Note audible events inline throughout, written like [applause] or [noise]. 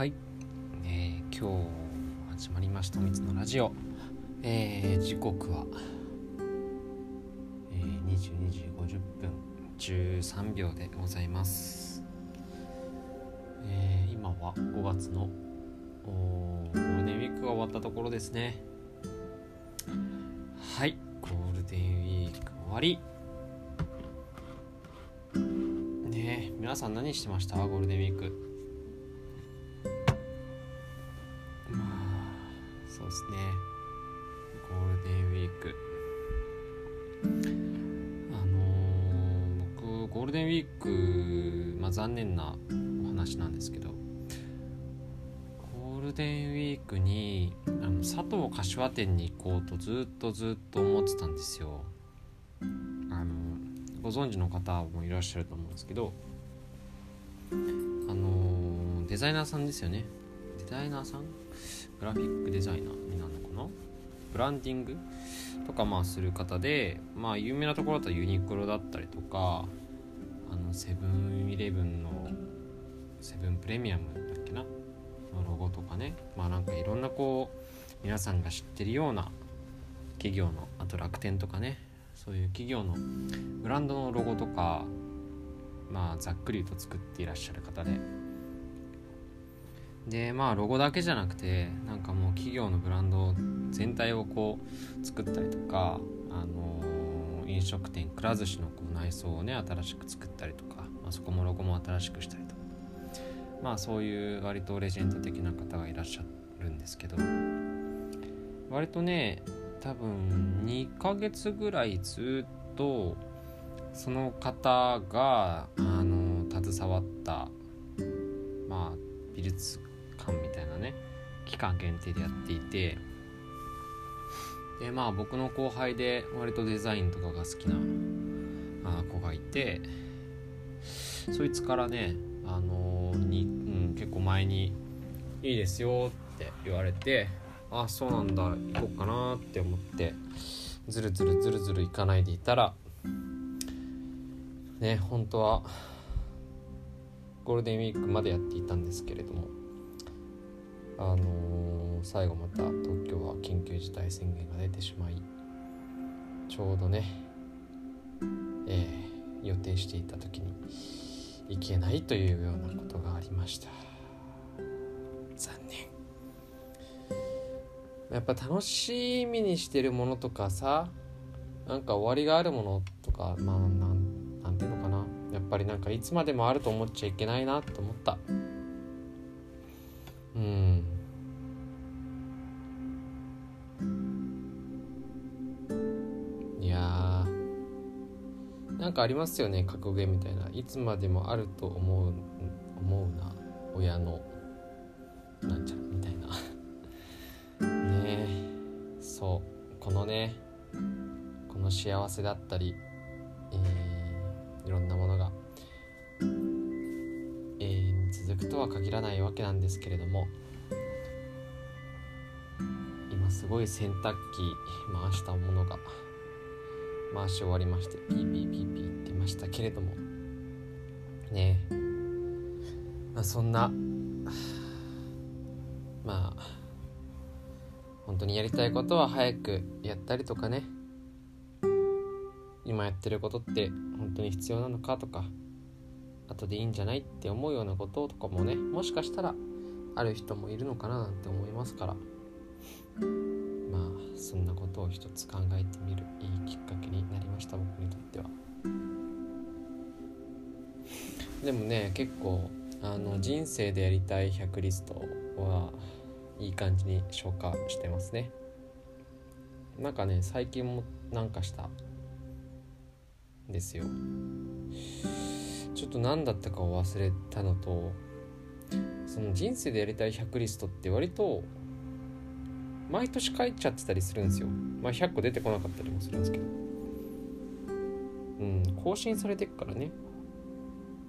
はい、えー、今日始まりました「みつのラジオ」えー、時刻は、えー、22時50分13秒でございます、えー、今は5月のゴールデンウィークが終わったところですね。はい。ゴールデンウィーク終わり。ね皆さん何してました？ゴールデンウィーク。あ残念なお話なんですけどゴールデンウィークにあの佐藤柏店に行こうとずっとずっと思ってたんですよ。あのご存知の方もいらっしゃると思うんですけどあのデザイナーさんですよね。デザイナーさん？グラフィックデザイナーになるのかな？ブランディングとかまあする方でまあ有名なところだとユニクロだったりとかあのセブンイレブンのセブンプレミアムだっけな？のロゴとかね。まあなんかいろんなこう皆さんが知ってるような企業のあと楽天とかね。そういう企業のブランドのロゴとかまあざっくり言うと作っていらっしゃる方で。でまあロゴだけじゃなくてなんかもう企業のブランド全体をこう作ったりとかあのー、飲食店くら寿司のこう内装をね新しく作ったりとか、まあ、そこもロゴも新しくしたりとか。まあそういう割とレジェンド的な方がいらっしゃるんですけど。割とね多分2ヶ月ぐらいずっとその方があの携わったまあ美術館みたいなね期間限定でやっていて。でまあ僕の後輩で割とデザインとかが好きな子がいてそいつからねあの、に、うん、結構前に「いいですよ」って言われてあそうなんだ行こうかなって思ってずるずるずるずる行かないでいたらね本当はゴールデンウィークまでやっていたんですけれどもあのー、最後また東京は緊急事態宣言が出てしまいちょうどね、えー、予定していた時に行けないというようなことがありました。残念。やっぱ楽しみにしてるものとかさなんか終わりがあるものとかまあなんなんていうのかな。やっぱりなんかいつまでもあると思っちゃいけないなと思った。かありますよね格言みたいな。いつまでもあると思う思うな。親のなんちゃらみたいな。[laughs] ねえ。そう。このねこの幸せだったり、えー、いろんなものが続くとは限らないわけなんですけれども今すごい洗濯機回したものが回し終わりましてピーピーピーピー言ってましたけれども。ね。え、まあ、そんなまあ本当にやりたいことは早くやったりとかね。今やってることって本当に必要なのかとか。後でいいんじゃないって思うようなこととかもねもしかしたらある人もいるのかななんて思いますから。そんなことを一つ考えてみるいいきっかけになりました僕にとっては。でもね結構あの人生でやりたい100リストはいい感じに消化してますね。なんかね最近もなんかしたんですよ。ちょっと何だったかを忘れたのとその人生でやりたい100リストって割と毎年書いちゃってたりするんですよ。まあ100個出てこなかったりもするんですけど。うん更新されてっからね。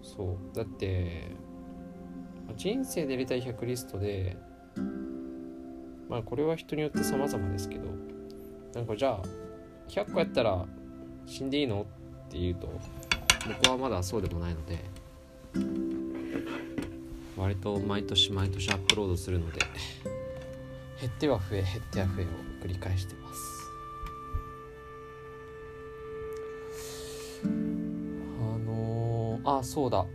そう。だって人生でやりたい100リストでまあこれは人によって様々ですけど。なんかじゃあ100個やったら死んでいいのって言うと僕はまだそうでもないので割と毎年毎年アップロードするので。減っては増え減っては増えを繰り返してます。あのー、あそうだ。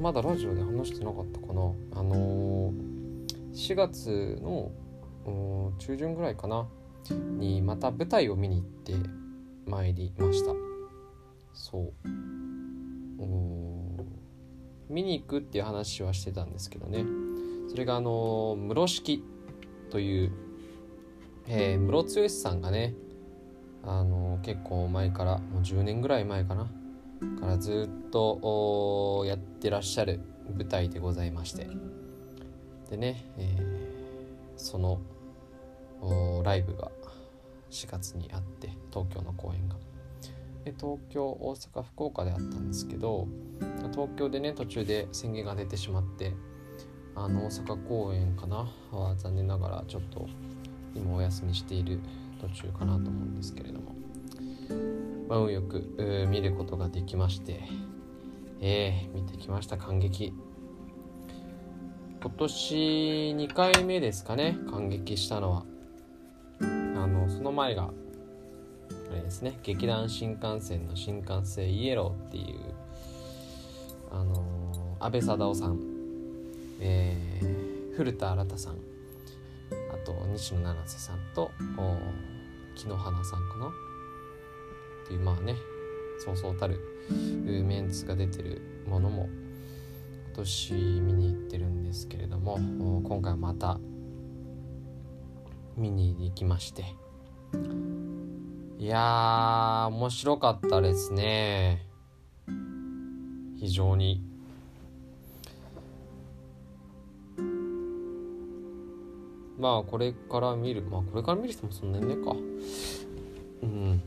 まだラジオで話してなかったかな。あのー、4月の中旬ぐらいかな。にまた舞台を見に行ってまいりました。そう。見に行くっていう話はしてたんですけどね。それがあの室式という、えー、室剛さんがねあの結構前からもう10年ぐらい前かなからずっとやってらっしゃる舞台でございまして。でね、えー、そのライブが4月にあって東京の公演が。で東京大阪福岡であったんですけど東京でね途中で宣言が出てしまってあの大阪公演かな？は残念ながらちょっと今お休みしている途中かなと思うんですけれども、まあ、運よく見ることができまして。えー、見てきました。感激。今年2回目ですかね？感激したのは。あのその前があれですね。劇団新幹線の新幹線イエローっていうあの安倍貞夫さん、えー、古田新太さん。あと西野七瀬さんと木野花さんかな。っていうまあねそうそうたるメンツが出てるものも今年見に行ってるんですけれども今回また見に行きまして。いや面白かったですね。非常に。まあこれから見るまあこれから見る人もそんなにねか。うん。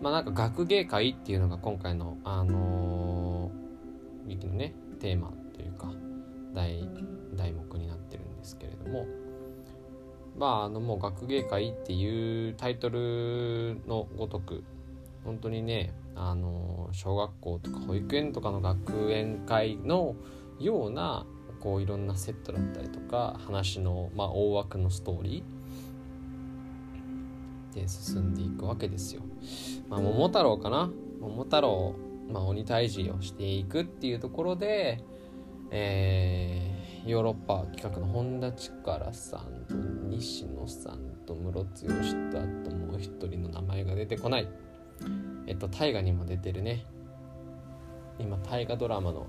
まあなんか学芸会っていうのが今回のあのー、劇のねテーマというか題題目になってるんですけれども。まああのもう学芸会っていうタイトルのごとく本当にねあの小学校とか保育園とかの学園会のようなこういろんなセットだったりとか話の、まあ、大枠のストーリーで進んでいくわけですよ。まあ、桃太郎かな。桃太郎、まあ、鬼退治をしていくっていうところで、えー、ヨーロッパ企画の本田力さんと西野さんとムロツヨシとあともう一人の名前が出てこない。えっと大河にも出てるね。今大河ドラマの、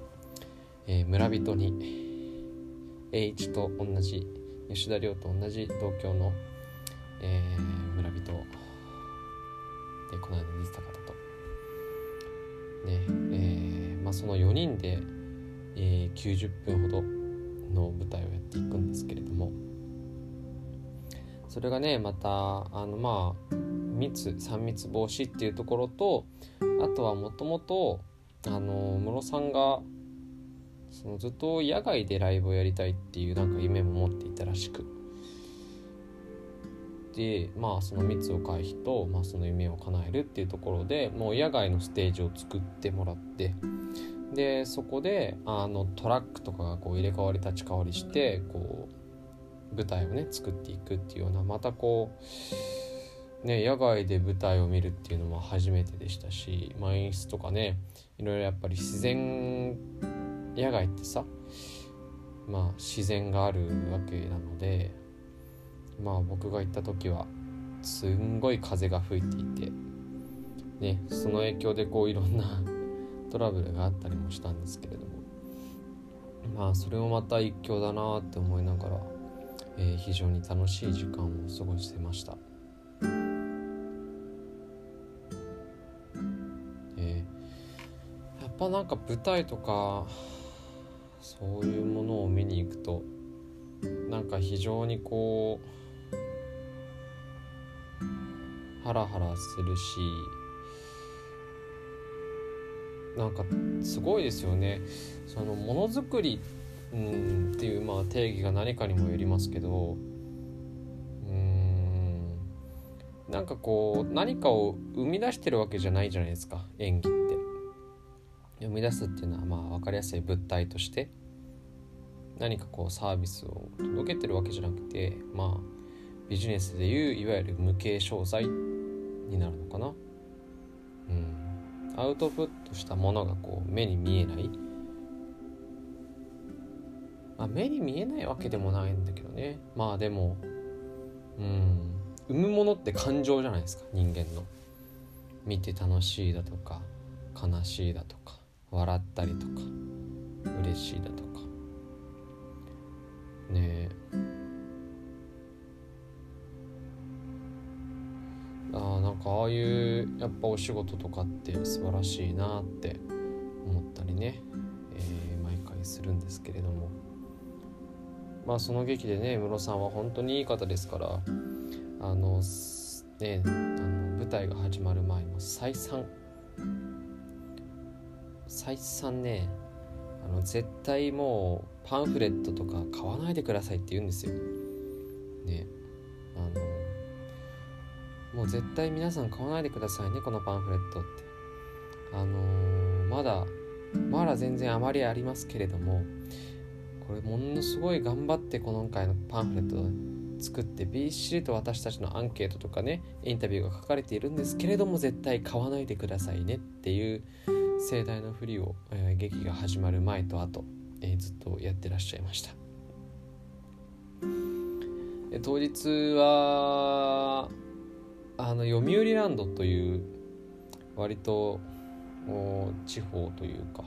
えー、村人に栄一と同じ吉田亮と同じ同郷の、えー、村人でこの間出てた方と。ねえー、まあその4人で、えー、90分ほどの舞台をやっていくんですけれども。それがねまたあのまあ密3密防止っていうところとあとはもともとあの室さんがそのずっと野外でライブをやりたいっていうなんか夢も持っていたらしく。でまあその密を回避と、まあ、その夢を叶えるっていうところでもう野外のステージを作ってもらって。でそこであのトラックとかがこう入れ替わり立ち替わりしてこう舞台をね作っていくっていうようなまたこうね野外で舞台を見るっていうのも初めてでしたし、まあ、演出とかねいろいろやっぱり自然野外ってさまあ自然があるわけなのでまあ僕が行った時はすんごい風が吹いていてねその影響でこういろんな [laughs] トラブルがあったりもしたんですけれどもまあそれもまた一興だなって思いながらえー、非常に楽しい時間を過ごしてました。えー、やっぱなんか舞台とかそういうものを見に行くとなんか非常にこうハラハラするしなんかすごいですよねそのものづくりうんっていうまあ定義が何かにもよりますけどうんなんかこう何かを生み出してるわけじゃないじゃないですか演技って。生み出すっていうのはまあ分かりやすい物体として何かこうサービスを届けてるわけじゃなくてまあビジネスでいういわゆる無形商材になるのかな。うん。アウトプットしたものがこう目に見えない。まあ、目に見えないわけでもないんだけどね。まあでもうん。生むものって感情じゃないですか。人間の。見て楽しいだとか悲しいだとか。笑ったりとか嬉しいだとか。ねあなんかああいうやっぱお仕事とかって素晴らしいなって思ったりね、えー、毎回するんですけれども。まあその劇でねムロさんは本当にいい方ですからあのねあの舞台が始まる前も再三再三ねあの絶対もうパンフレットとか買わないでくださいって言うんですよ。ねあのもう絶対皆さん買わないでくださいねこのパンフレットって。あのー、まだまだ全然あまりありますけれどもこれものすごい頑張ってこの今回のパンフレット作ってびっしりと私たちのアンケートとかねインタビューが書かれているんですけれども絶対買わないでくださいねっていう盛大な振りを、えー、劇が始まる前と後、えー、ずっとやってらっしゃいました。当日はあの読売ランドという割と地方というか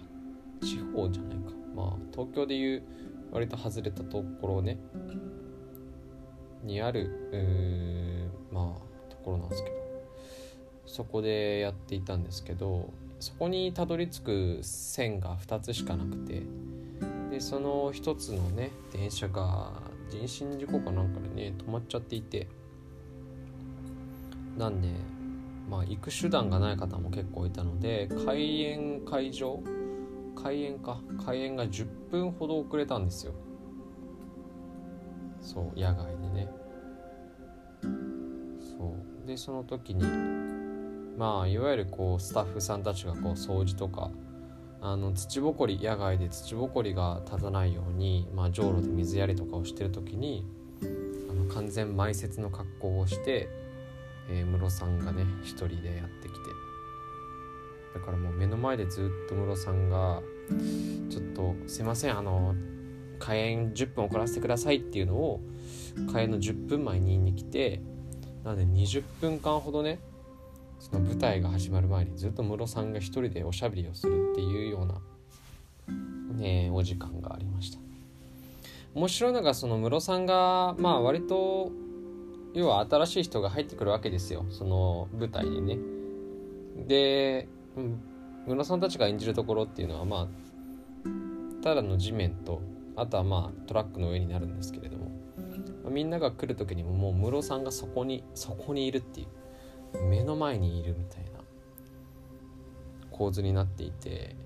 地方じゃないか。まあ東京でいう割と外れたところね。にあるまあところなんですけど。そこでやっていたんですけどそこにたどり着く線が2つしかなくてでその1つのね電車が人身事故かなんかでね止まっちゃっていてなんでまあ行く手段がない方も結構いたので開園会場開園か開園が10分ほど遅れたんですよ。そう野外でね。そう。でその時にまあいわゆるこうスタッフさんたちがこう掃除とかあの土ぼこり野外で土ぼこりが立たないように、まあ、じょうろで水やりとかをしてる時にあの完全埋設の格好をして、えー、室さんがね一人でやってきて。だからもう目の前でずっと室さんが「ちょっとすいませんあの開演10分遅らせてください」っていうのを開演の10分前に言いに来てなので20分間ほどねその舞台が始まる前にずっとムロさんが一人でおしゃべりをするっていうような、ね、お時間がありました。面白いのがそのムロさんがまあ割と要は新しい人が入ってくるわけですよ。その舞台にね。でムロさんたちが演じるところっていうのはまあただの地面とあとはまあトラックの上になるんですけれども。みんなが来る時にももうムロさんがそこにそこにいるっていう。目の前にいるみたいな構図になっていて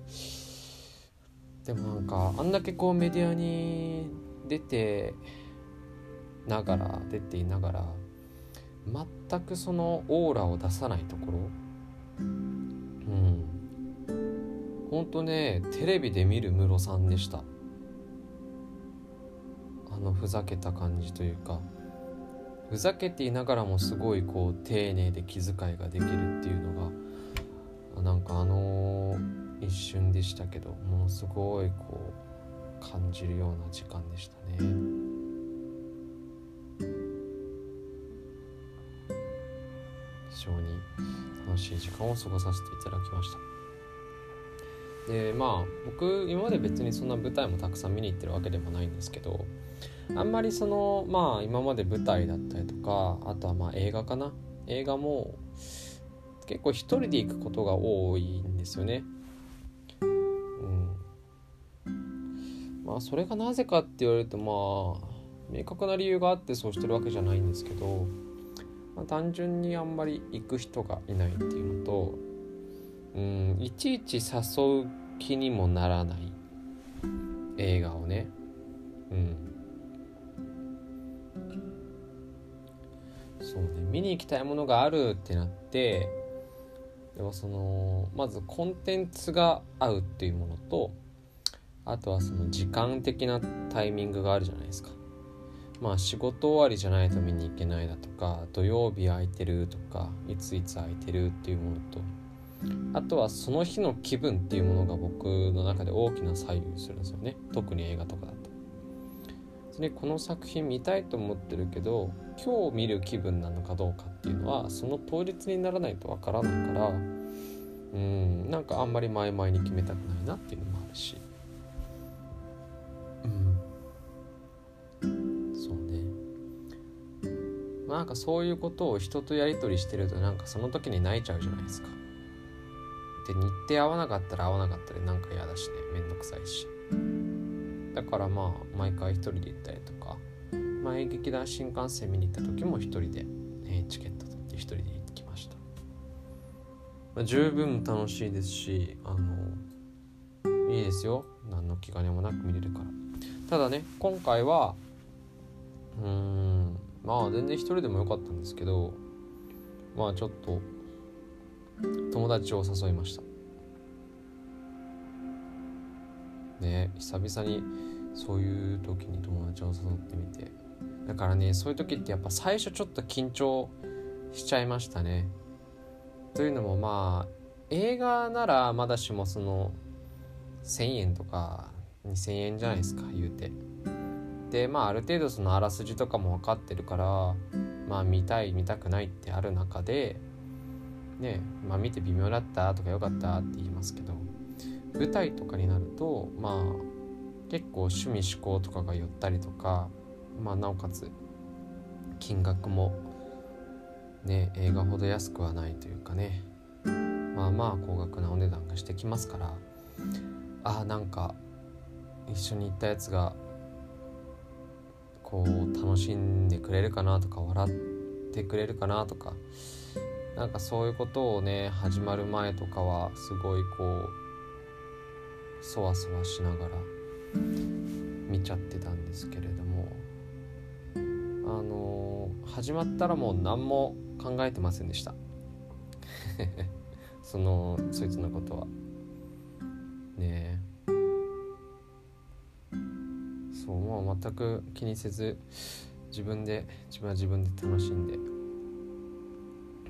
でもなんかあんだけこうメディアに出てながら出ていながら全くそのオーラを出さないところうん。ほんとねテレビで見るムロさんでした。あのふざけた感じというか。ふざけていながらもすごいこう丁寧で気遣いができるっていうのがなんかあの一瞬でしたけどものすごいこう感じるような時間でしたね。非常に楽しい時間を過ごさせていただきました。でまあ僕今まで別にそんな舞台もたくさん見に行ってるわけでもないんですけどあんまりそのまあ今まで舞台だったりとかあとはまあ映画かな？映画も結構一人で行くことが多いんですよね。うんまあそれがなぜかって言われるとまあ明確な理由があってそうしてるわけじゃないんですけど、まあ、単純にあんまり行く人がいないっていうのとうんいちいち誘う気にもならない。映画をね。うん。そうね。見に行きたいものがあるってなってでもそのまずコンテンツが合うっていうものとあとはその時間的なタイミングがあるじゃないですか。まあ仕事終わりじゃないと見に行けないだとか土曜日空いてるとかいついつ空いてるっていうものと。あとはその日の気分っていうものが僕の中で大きな左右するんですよね。特に映画とかだと。でこの作品見たいと思ってるけど今日見る気分なのかどうかっていうのはその当日にならないとわからないからうんなんかあんまり前々に決めたくないなっていうのもあるし。うん。そうね。まあなんかそういうことを人とやり取りしてるとなんかその時に泣いちゃうじゃないですか。で日程合わなかったら合わなかったりなんか嫌だしねめんどくさいし。だからまあ毎回一人で行ったりとか、まあ、演劇団新幹線見に行った時も一人で、え、チケット取って一人で行ってきました、まあ、十分楽しいですしあのいいですよ。何の気兼ねもなく見れるから。ただね今回はうーんまあ全然一人でもよかったんですけどまあちょっと友達を誘いました。ね久々にそういう時に友達を誘ってみて。だからねそういう時ってやっぱ最初ちょっと緊張しちゃいましたね。というのもまあ映画ならまだしもその1,000円とか2,000円じゃないですか言うて。でまあある程度そのあらすじとかも分かってるからまあ見たい見たくないってある中でねまあ見て微妙だったとか良かったって言いますけど舞台とかになるとまあ結構趣味思考とかが寄ったりとかまあなおかつ金額もね映画ほど安くはないというかね。まあまあ高額なお値段がしてきますからあなんか一緒に行ったやつがこう楽しんでくれるかなとか笑ってくれるかなとかなんかそういうことをね始まる前とかはすごいこうそわそわしながら見ちゃってたんですけれどもあのー、始まったらもう何も考えてませんでした。[laughs] そのそいつのことは。ねえ。そうもう全く気にせず自分で自分は自分で楽しんで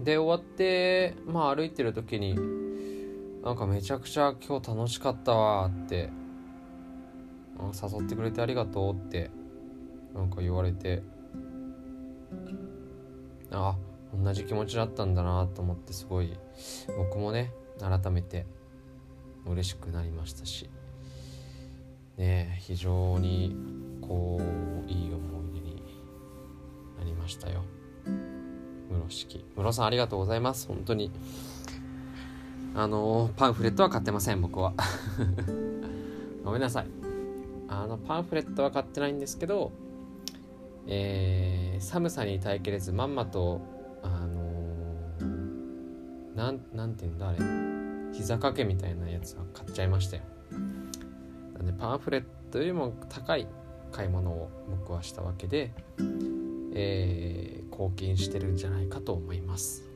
で終わってまあ歩いてる時になんかめちゃくちゃ今日楽しかったわって誘ってくれてありがとうってなんか言われてあ同じ気持ちだったんだなと思ってすごい僕もね改めて嬉しくなりましたしね非常にこういい思い出になりましたよ。室式室さんありがとうございます。本当に。あのパンフレットは買ってません僕は。[laughs] ごめんなさい。あのパンフレットは買ってないんですけどえー、寒さに耐えきれずまんまとあのー、なんなんていうんだあれ。膝掛けみたいなやつは買っちゃいましたよ。なんでパンフレットよりも高い買い物を僕はしたわけで、えー、貢献してるんじゃないかと思います。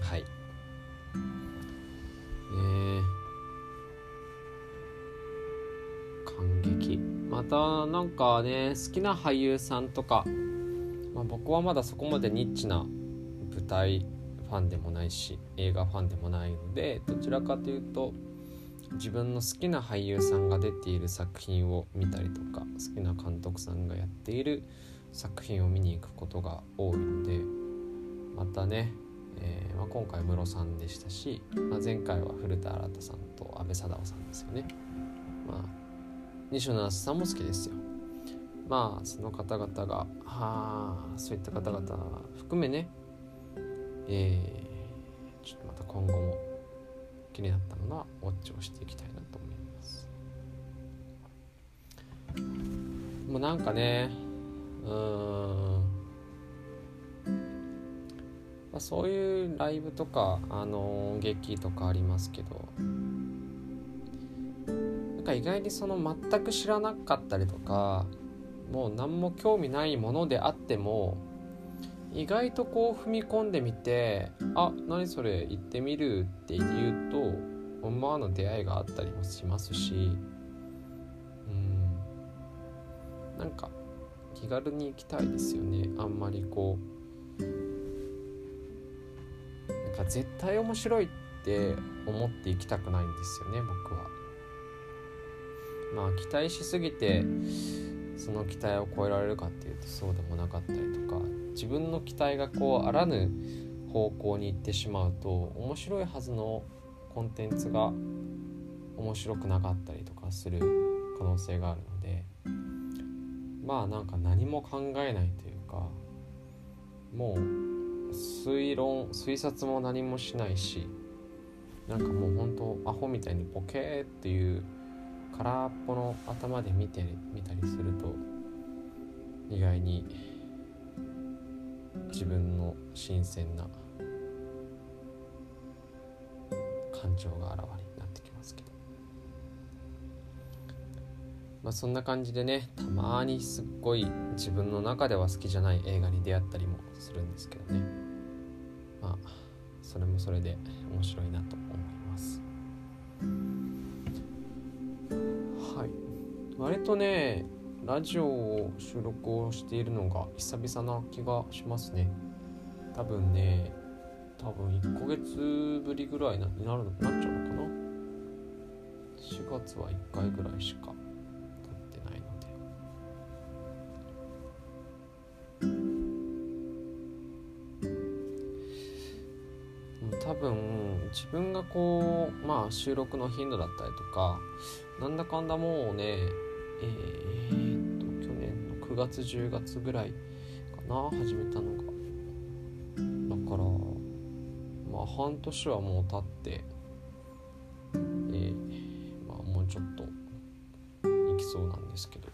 はい。え。感激。またなんかね好きな俳優さんとか、まあ、僕はまだそこまでニッチな舞台ファンでもないし映画ファンでもないのでどちらかというと自分の好きな俳優さんが出ている作品を見たりとか好きな監督さんがやっている作品を見に行くことが多いのでまたね、えー、まあ、今回ムロさんでしたし、まあ、前回は古田新太さんと阿部サダヲさんですよね。まあ西野七瀬さんも好きですよ。まあその方々がはあそういった方々含めね、えー、ちょっとまた今後も気になったものはウォッチをしていきたいなと思います。もうなんかねうん。まあ、そういうライブとか、あのー、劇とかありますけど。なんか意外にその全く知らなかったりとかもう何も興味ないものであっても意外とこう踏み込んでみて「あ何それ行ってみる」って言うと思わぬ出会いがあったりもしますし。うん。なんか気軽に行きたいですよね。あんまりこう。なんか絶対面白いって思って行きたくないんですよね僕は。まあ期待しすぎてその期待を超えられるかっていうとそうでもなかったりとか自分の期待がこうあらぬ方向に行ってしまうと面白いはずのコンテンツが面白くなかったりとかする可能性があるのでまあなんか何も考えないというかもう推論推察も何もしないしなんかもう本当アホみたいにボケーっていう空っぽの頭で見てみたりすると意外に自分の新鮮な感情があらまあそんな感じでねたまにすっごい自分の中では好きじゃない映画に出会ったりもするんですけどね。まあそれもそれで面白いなと思います。はい。割とねラジオを収録をしているのが久々な気がしますね。多分ね多分1ヶ月ぶりぐらいになるのなっちゃうのかな？4月は1回ぐらいしか。自分がこうまあ収録の頻度だったりとかなんだかんだもうねえー、っと去年の9月10月ぐらいかな始めたのが。だからまあ半年はもう経ってえー、まあもうちょっといきそうなんですけど。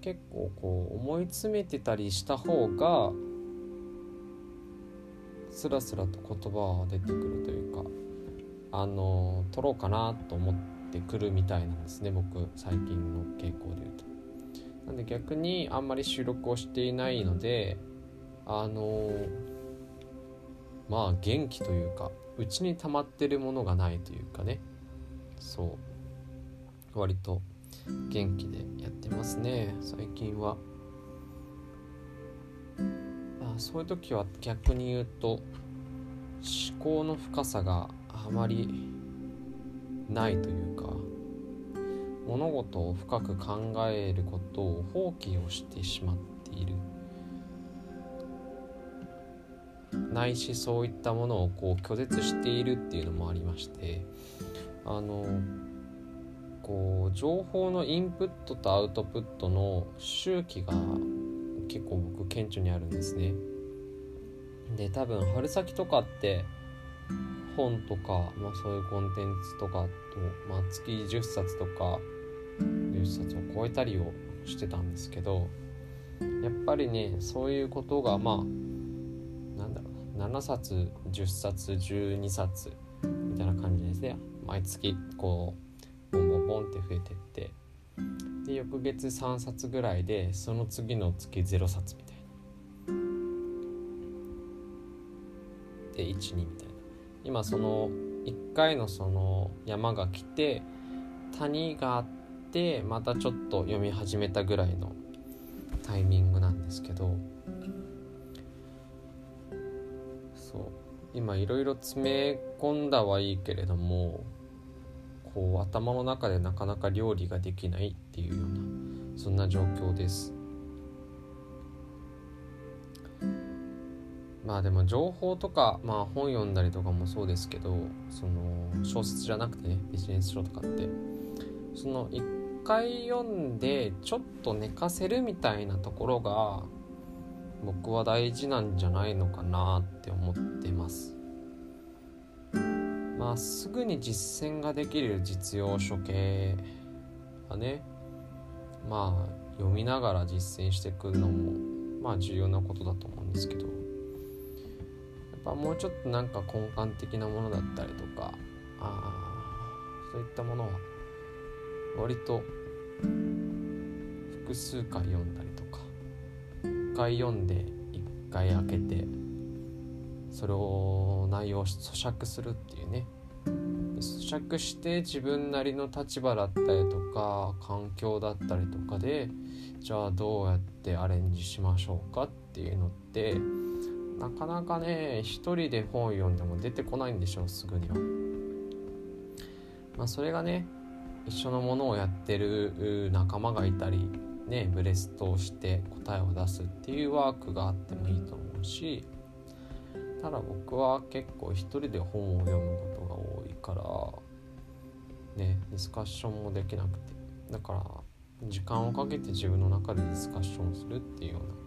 結構こう思い詰めてたりした方がスラスラと言葉は出てくるというかあの撮ろうかなと思ってくるみたいなんですね僕最近の傾向で言うと。なんで逆にあんまり収録をしていないのであのまあ元気というかうちに溜まってるものがないというかねそう割と元気でやってますね最近は。そういう時は逆に言うと思考の深さがあまりないというか物事を深く考えることを放棄をしてしまっているないしそういったものをこう拒絶しているっていうのもありましてあのこう情報のインプットとアウトプットの周期が結構僕顕著にあるんですね。で多分春先とかって本とか、まあ、そういうコンテンツとかと、まあ、月10冊とか10冊を超えたりをしてたんですけどやっぱりねそういうことがまあなんだろう7冊10冊12冊みたいな感じですね。毎月こうボンボンボンって増えてって。で翌月3冊ぐらいでその次の月0冊みたいな。で12みたいな。今その1回のその山が来て谷があってまたちょっと読み始めたぐらいのタイミングなんですけど。そう。今いろいろ詰め込んだはいいけれどもこう頭の中でなかなか料理ができないっていうようなそんな状況です。まあでも情報とか、まあ、本読んだりとかもそうですけどその小説じゃなくてねビジネス書とかって。その一回読んでちょっと寝かせるみたいなところが僕は大事なんじゃないのかなって思ってます。まあすぐに実践ができる実用書系はねまあ読みながら実践していくのもまあ重要なことだと思うんですけど。ぱもうちょっとなんか根幹的なものだったりとかあそういったものは割と複数回読んだりとか1回読んで1回開けてそれを内容を咀嚼するっていうね。咀嚼して自分なりの立場だったりとか環境だったりとかでじゃあどうやってアレンジしましょうかっていうのってなかなかね一人で本読んでも出てこないんでしょうすぐには。まあ、それがね一緒のものをやってる仲間がいたりねブレストをして答えを出すっていうワークがあってもいいと思うしただ僕は結構一人で本を読むことが多いからねディスカッションもできなくてだから時間をかけて自分の中でディスカッションするっていうような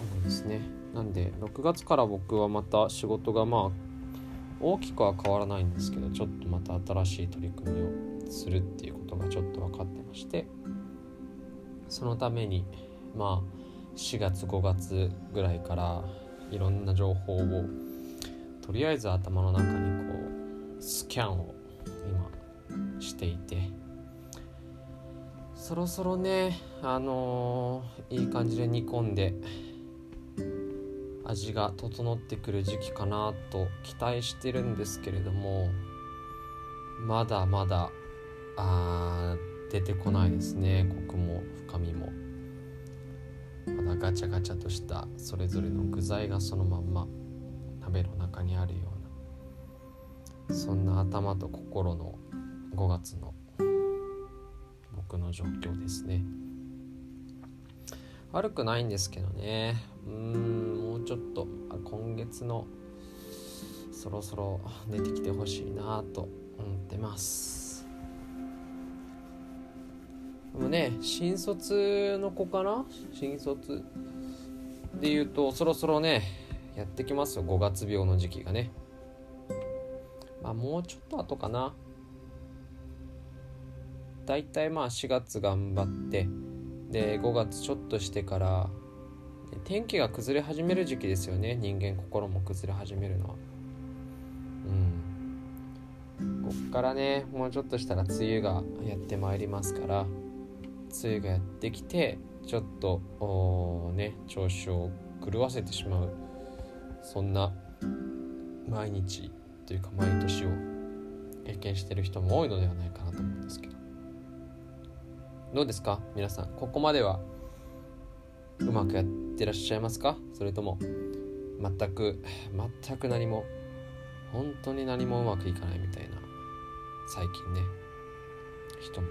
ことですね。なんで6月から僕はまた仕事がまあ大きくは変わらないんですけどちょっとまた新しい取り組みをするっていうことがちょっと分かってましてそのためにまあ4月5月ぐらいからいろんな情報をとりあえず頭の中にこうスキャンを今していてそろそろねあのー、いい感じで煮込んで味が整ってくる時期かなと期待してるんですけれどもまだまだあ出てこないですね。コクも深みも。まだガチャガチャとしたそれぞれの具材がそのまんま鍋の中にあるようなそんな頭と心の5月の僕の状況ですね悪くないんですけどね。うんもうちょっと今月のそろそろ出てきてほしいなと思ってます。でもね新卒の子かな？新卒で言うとそろそろねやってきますよ。5月病の時期がね。まあもうちょっと後かな。だいたいまあ4月頑張ってで5月ちょっとしてから天気が崩れ始める時期ですよね。人間心も崩れ始めるのは。うん。こっからねもうちょっとしたら梅雨がやってまいりますから梅雨がやってきてちょっとね調子を狂わせてしまうそんな毎日というか毎年を経験してる人も多いのではないかなと思うんですけどどうですか？皆さんここまではうまくやってらっしゃいますか？それとも全く全く何も本当に何もうまくいかないみたいな最近ね人も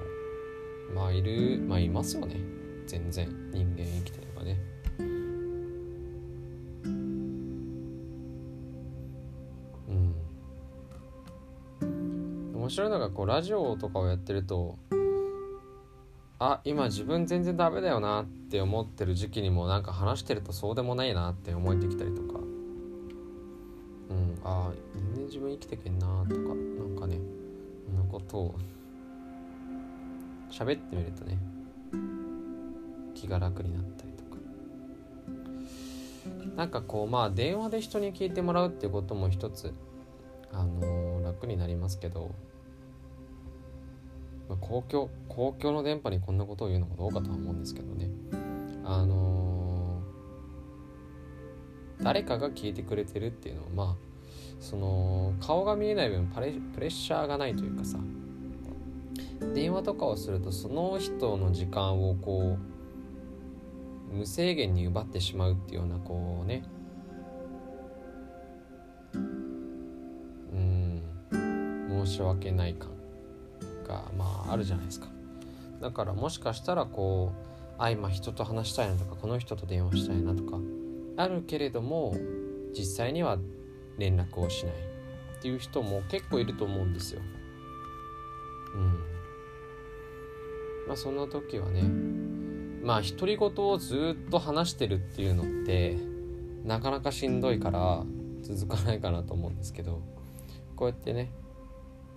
まあいるまあいますよね。全然人間生きてればね。うん。面白いのがこうラジオとかをやってるとあ今自分全然ダメだよなって思ってる時期にもなんか話してるとそうでもないなって思えてきたりとか。うんあ全然自分生きてけんなとかなんかねのことを喋ってみるとね気が楽になったりとか。なんかこうまあ電話で人に聞いてもらうっていうことも一つあのー、楽になりますけど。まあ、公共公共の電波にこんなことを言うのもどうかとは思うんですけどね。あのー、誰かが聞いてくれてるっていうのはまあその顔が見えない分プレプレッシャーがないというかさ。電話とかをするとその人の時間をこう無制限に奪ってしまうっていうようなこうね。うん。申し訳ない感。がまああるじゃないですか。だからもしかしたらこうあ今人と話したいなとかこの人と電話したいなとかあるけれども実際には連絡をしないっていう人も結構いると思うんですよ。うん。まあそんな時はねまあ独り言をずっと話してるっていうのってなかなかしんどいから続かないかなと思うんですけどこうやってね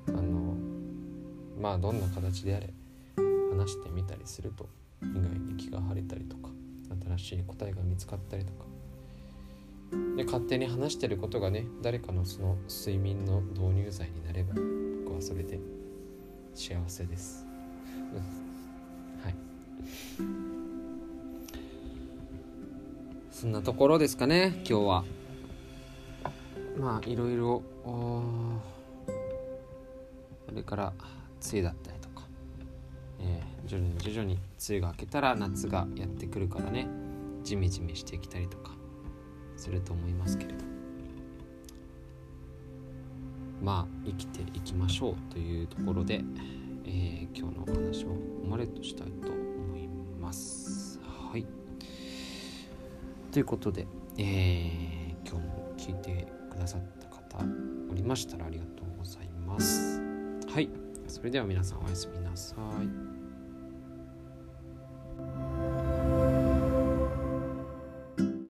あのまあどんな形であれ話してみたりすると意外に気が晴れたりとか新しい答えが見つかったりとか。で勝手に話してることがね誰かのその睡眠の導入剤になれば僕はそれで幸せです。はい。そんなところですかね今日は。まあいろいろこれから梅雨だったりとか、えー、徐々に徐々に梅雨が明けたら夏がやってくるからねジメジメしてきたりとかすると思いますけれどまあ生きていきましょうというところで、えー、今日のお話を終わりとしたいと思います。はい。ということで、えー、今日も聞いてくださった方おりましたらありがとうございます。はい。それでは皆さんおやすみなさい。